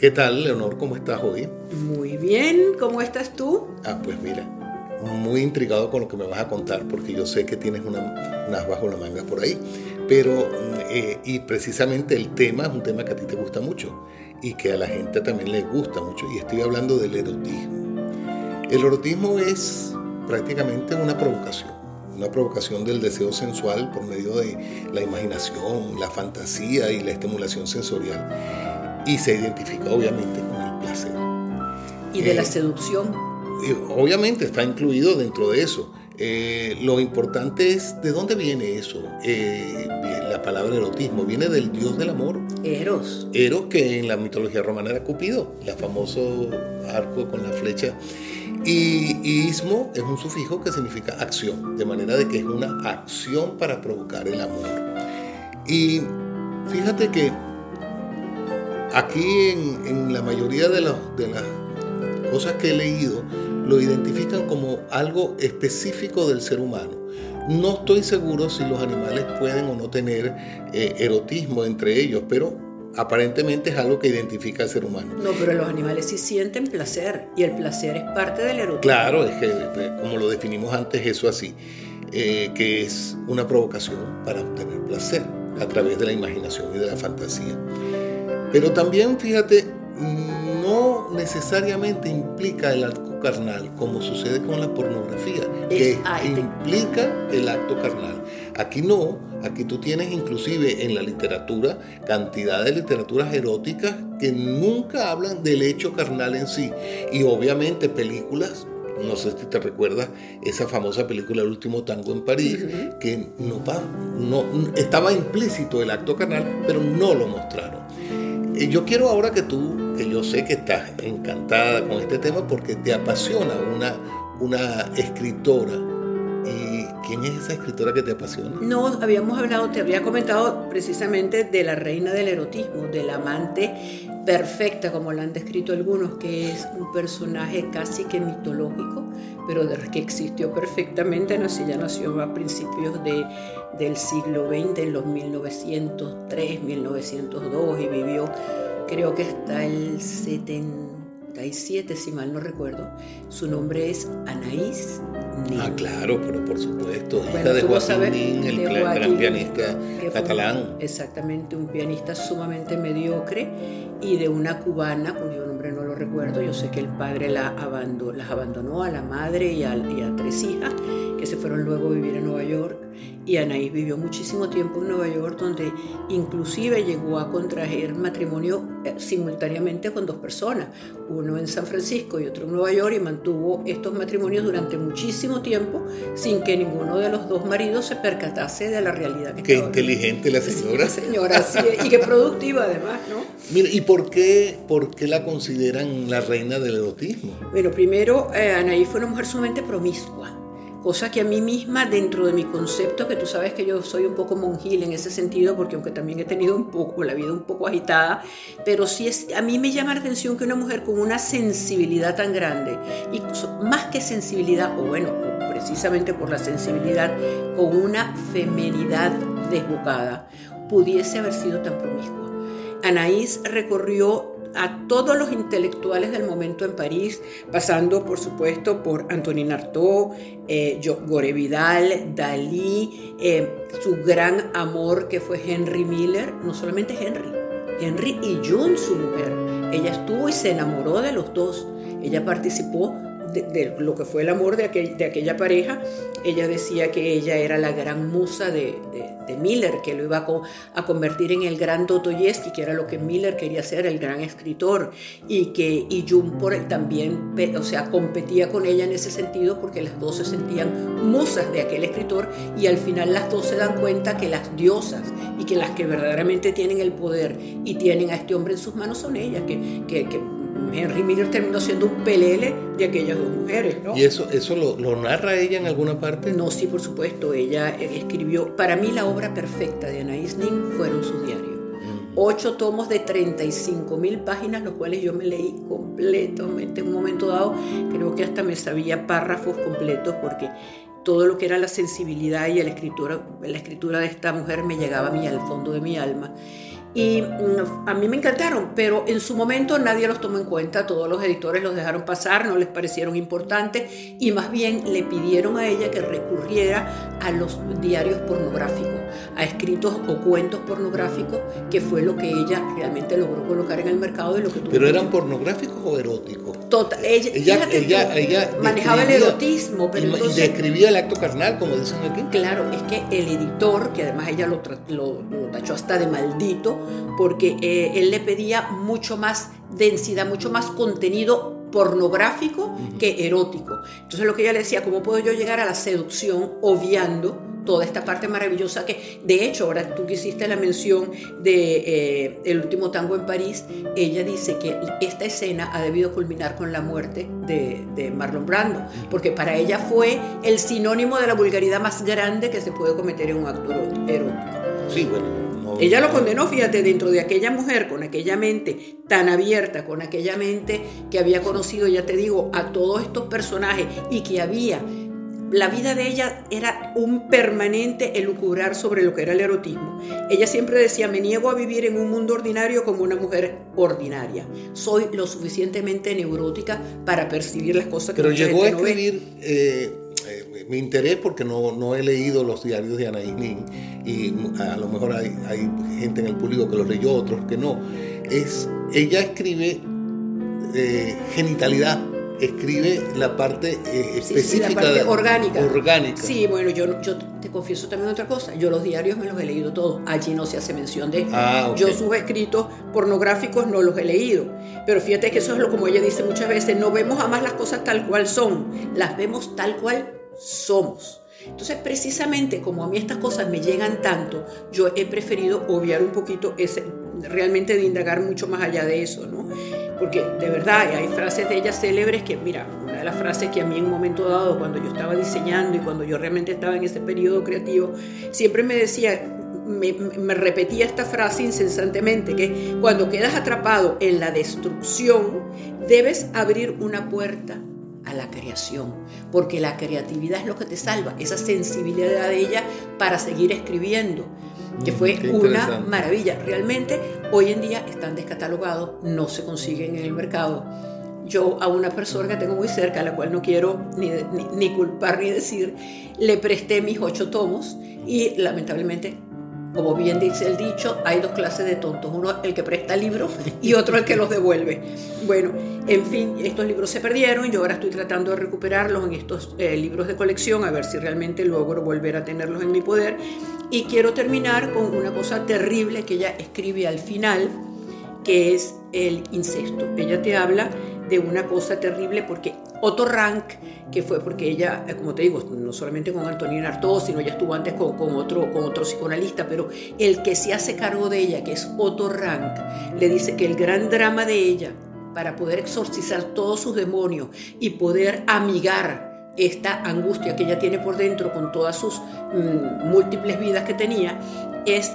¿Qué tal, Leonor? ¿Cómo estás hoy? Muy bien, ¿cómo estás tú? Ah, pues mira, muy intrigado con lo que me vas a contar porque yo sé que tienes una, unas bajo la manga por ahí. Pero, eh, y precisamente el tema es un tema que a ti te gusta mucho y que a la gente también le gusta mucho. Y estoy hablando del erotismo. El erotismo es prácticamente una provocación una provocación del deseo sensual por medio de la imaginación, la fantasía y la estimulación sensorial. Y se identifica obviamente con el placer. ¿Y de la eh, seducción? Obviamente está incluido dentro de eso. Eh, lo importante es de dónde viene eso. Eh, la palabra erotismo viene del dios del amor. Eros. Eros, que en la mitología romana era Cupido, el famoso arco con la flecha y, ismo es un sufijo que significa acción, de manera de que es una acción para provocar el amor. Y fíjate que aquí en, la mayoría de, de las cosas que he leído, lo identifican como algo específico del ser humano. No estoy seguro si los animales pueden o no tener eh, erotismo entre ellos, pero aparentemente es algo que identifica al ser humano. No, pero los animales sí sienten placer y el placer es parte del erotismo. Claro, es que eh, como lo definimos antes, eso así, eh, que es una provocación para obtener placer a través de la imaginación y de la fantasía. Pero también, fíjate, no necesariamente implica el acto carnal, como sucede con la pornografía, que implica el acto carnal. Aquí no, aquí tú tienes inclusive en la literatura cantidad de literaturas eróticas que nunca hablan del hecho carnal en sí. Y obviamente películas no sé si te recuerdas esa famosa película El último tango en París, que no, no, estaba implícito el acto carnal, pero no lo mostraron. Y yo quiero ahora que tú, que yo sé que estás encantada con este tema porque te apasiona una, una escritora ¿Quién es esa escritora que te apasiona? No, habíamos hablado, te había comentado precisamente de la reina del erotismo, de la amante perfecta, como la han descrito algunos, que es un personaje casi que mitológico, pero que existió perfectamente, nació, ya nació a principios de, del siglo XX, en los 1903, 1902, y vivió creo que hasta el 70 si mal no recuerdo. Su nombre es Anaís Nin. Ah, claro, pero por supuesto, hija de Joaquín Nin, el gran pianista catalán. exactamente, un pianista sumamente mediocre y de una cubana, cuyo nombre no lo recuerdo. Yo sé que el padre la abandonó, las abandonó a la madre y a, y a tres hijas que se fueron luego a vivir a Nueva York y Anaís vivió muchísimo tiempo en Nueva York donde inclusive llegó a contraer matrimonio eh, simultáneamente con dos personas, uno en San Francisco y otro en Nueva York y mantuvo estos matrimonios durante muchísimo tiempo sin que ninguno de los dos maridos se percatase de la realidad que Qué inteligente la señora. Sí, señora, sí, y qué productiva además, ¿no? Mira, ¿y por qué, por qué la consideran la reina del erotismo? Bueno, primero, eh, Anaís fue una mujer sumamente promiscua cosa que a mí misma dentro de mi concepto, que tú sabes que yo soy un poco monjil en ese sentido, porque aunque también he tenido un poco la vida un poco agitada, pero sí es, a mí me llama la atención que una mujer con una sensibilidad tan grande, y más que sensibilidad, o bueno, precisamente por la sensibilidad, con una femenidad desbocada, pudiese haber sido tan promiscua. Anaís recorrió a todos los intelectuales del momento en París, pasando por supuesto por Antonin Artaud, eh, Gore Vidal, Dalí, eh, su gran amor que fue Henry Miller, no solamente Henry, Henry y June, su mujer. Ella estuvo y se enamoró de los dos. Ella participó de, lo que fue el amor de, de, aquella pareja, ella decía que ella era la gran musa de, Miller, que lo iba a, a, convertir en el gran Dostoyevsky, que era lo que Miller quería ser, el gran escritor, y que y por también, o sea, competía con ella en ese sentido porque las dos se sentían musas de aquel escritor y al final las dos se dan cuenta que las diosas y que las que verdaderamente tienen el poder y tienen a este hombre en sus manos son ellas, que, que Henry Miller terminó siendo un pelele de aquellas dos mujeres, ¿no? ¿Y eso, eso lo, narra ella en alguna parte? No, sí, por supuesto. Ella escribió, para mí la obra perfecta de Anaïs Nin fueron sus diarios. Mm. Ocho tomos de 35 mil páginas, los cuales yo me leí completamente en un momento dado. Creo que hasta me sabía párrafos completos porque todo lo que era la sensibilidad y la escritura, la escritura de esta mujer me llegaba a mí al fondo de mi alma. Y mm, a mí me encantaron, pero en su momento nadie los tomó en cuenta, todos los editores los dejaron pasar, no les parecieron importantes y más bien le pidieron a ella que recurriera a los diarios pornográficos, a escritos o cuentos pornográficos, que fue lo que ella realmente logró colocar en el mercado de lo que ¿Pero eran pornográficos o eróticos? Total, ella, ella, manejaba el erotismo, pero y, describía el acto carnal, como dicen aquí. Claro, es que el editor, que además ella lo, lo, lo tachó hasta de maldito, porque eh, él le pedía mucho más densidad, mucho más contenido pornográfico que erótico. Entonces lo que ella le decía, ¿cómo puedo yo llegar a la seducción obviando toda esta parte maravillosa que, de hecho, ahora tú que hiciste la mención de eh, El último tango en París, ella dice que esta escena ha debido culminar con la muerte de, de Marlon Brando, porque para ella fue el sinónimo de la vulgaridad más grande que se puede cometer en un acto erótico. Sí, bueno, ella lo condenó, fíjate, dentro de aquella mujer, con aquella mente tan abierta, con aquella mente que había conocido, ya te digo, a todos estos personajes y que había la vida de ella era un permanente elucubrar sobre lo que era el erotismo. Ella siempre decía, me niego a vivir en un mundo ordinario como una mujer ordinaria. Soy lo suficientemente neurótica para percibir las cosas que Pero llegó a escribir, eh, eh, mi interés porque no, no, he leído los diarios de Ana Nin y a lo mejor hay, hay, gente en el público que los leyó, otros que no. Es, ella escribe eh, genitalidad escribe la parte eh, específica, la parte orgánica. orgánica. Sí, bueno, yo, yo te confieso también otra cosa. Yo los diarios me los he leído todos. Allí no se hace mención de. Ah, Yo sus escritos pornográficos no los he leído. Pero fíjate que eso es lo como ella dice muchas veces. No vemos jamás las cosas tal cual son. Las vemos tal cual somos. Entonces, precisamente como a mí estas cosas me llegan tanto, yo he preferido obviar un poquito ese, realmente de indagar mucho más allá de eso, ¿no? Porque de verdad hay frases de ella célebres que, mira, una de las frases que a mí en un momento dado, cuando yo estaba diseñando y cuando yo realmente estaba en ese periodo creativo, siempre me decía, me, me, repetía esta frase incesantemente, que cuando quedas atrapado en la destrucción, debes abrir una puerta a la creación, porque la creatividad es lo que te salva, esa sensibilidad de ella para seguir escribiendo que fue una maravilla. Realmente hoy en día están descatalogados, no se consiguen en el mercado. Yo a una persona que tengo muy cerca, a la cual no quiero ni, ni culpar ni decir, le presté mis ocho tomos y lamentablemente como bien dice el dicho, hay dos clases de tontos, uno el que presta libros y otro el que los devuelve. Bueno, en fin, estos libros se perdieron, yo ahora estoy tratando de recuperarlos en estos eh, libros de colección, a ver si realmente logro volver a tenerlos en mi poder. Y quiero terminar con una cosa terrible que ella escribe al final, que es el incesto. Ella te habla de una cosa terrible porque Otto Rank, que fue porque ella, eh, como te digo, no solamente con Antonina Artaud, sino ella estuvo antes con, otro, con otro psicoanalista, pero el que se hace cargo de ella, que es Otto Rank, le dice que el gran drama de ella, para poder exorcizar todos sus demonios y poder amigar esta angustia que ella tiene por dentro con todas sus mm, múltiples vidas que tenía, es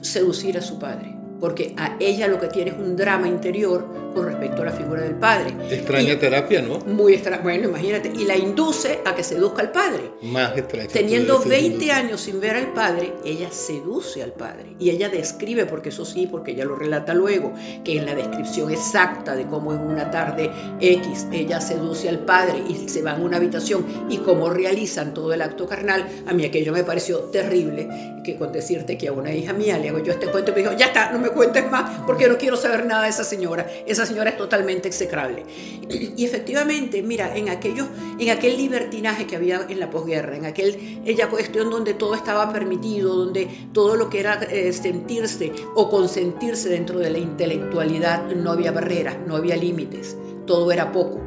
seducir a su padre porque a ella lo que tiene es un drama interior con respecto a la figura del padre. Extraña terapia, ¿no? Muy extraña, bueno, imagínate, y la induce a que seduzca al padre. Más extraña. Teniendo 20 años sin ver al padre, ella seduce al padre y ella describe, porque eso sí, porque ella lo relata luego, que en la descripción exacta de cómo en una tarde X ella seduce al padre y se va a una habitación y cómo realizan todo el acto carnal, a mí aquello me pareció terrible, que con decirte que a una hija mía le hago yo este cuento y me dijo, ya está, no me cuentes más porque no quiero saber nada de esa señora. Esa señora es totalmente execrable. Y efectivamente, mira, en, aquello, en aquel libertinaje que había en la posguerra, en aquel, aquella cuestión donde todo estaba permitido, donde todo lo que era eh, sentirse o consentirse dentro de la intelectualidad no había barreras, no había límites, todo era poco.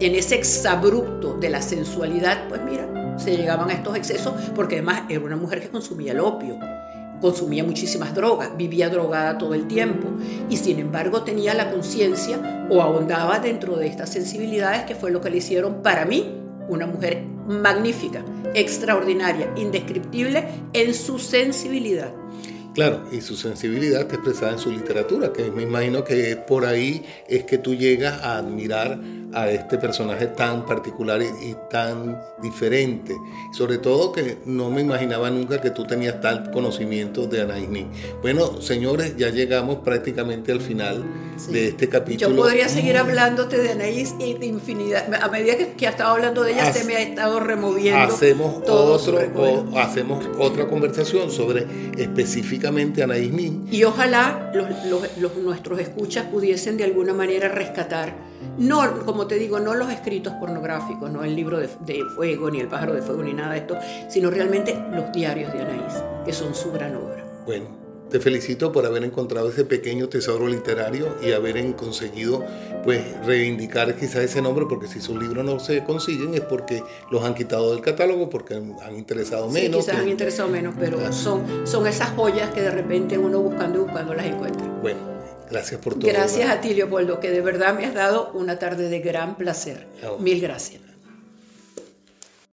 En ese exabrupto de la sensualidad, pues mira, se llegaban a estos excesos porque además era una mujer que consumía el opio consumía muchísimas drogas, vivía drogada todo el tiempo y sin embargo tenía la conciencia o ahondaba dentro de estas sensibilidades que fue lo que le hicieron para mí una mujer magnífica, extraordinaria, indescriptible en su sensibilidad. Claro, y su sensibilidad está expresada en su literatura, que me imagino que por ahí es que tú llegas a admirar a este personaje tan particular y, tan diferente. Sobre todo que no me imaginaba nunca que tú tenías tal conocimiento de Anaís Nin. Bueno, señores, ya llegamos prácticamente al final de este capítulo. Yo podría seguir hablándote de Anaís y de infinidad. A medida que, que estado hablando de ella, se me ha estado removiendo. Hacemos, otro, o, hacemos otra conversación sobre específicamente Anaís Nin. Y ojalá los, nuestros escuchas pudiesen de alguna manera rescatar, no como te digo, no los escritos pornográficos, no el libro de, fuego, ni el pájaro de fuego, ni nada de esto, sino realmente los diarios de Anaís, que son su gran obra. Bueno, te felicito por haber encontrado ese pequeño tesoro literario y haber conseguido pues reivindicar quizás ese nombre, porque si sus libros no se consiguen es porque los han quitado del catálogo, porque han interesado menos. Sí, quizás han interesado menos, pero son, son esas joyas que de repente uno buscando y buscando las encuentra. Bueno, Gracias por todo. Gracias a ti, Leopoldo, que de verdad me has dado una tarde de gran placer. Mil gracias.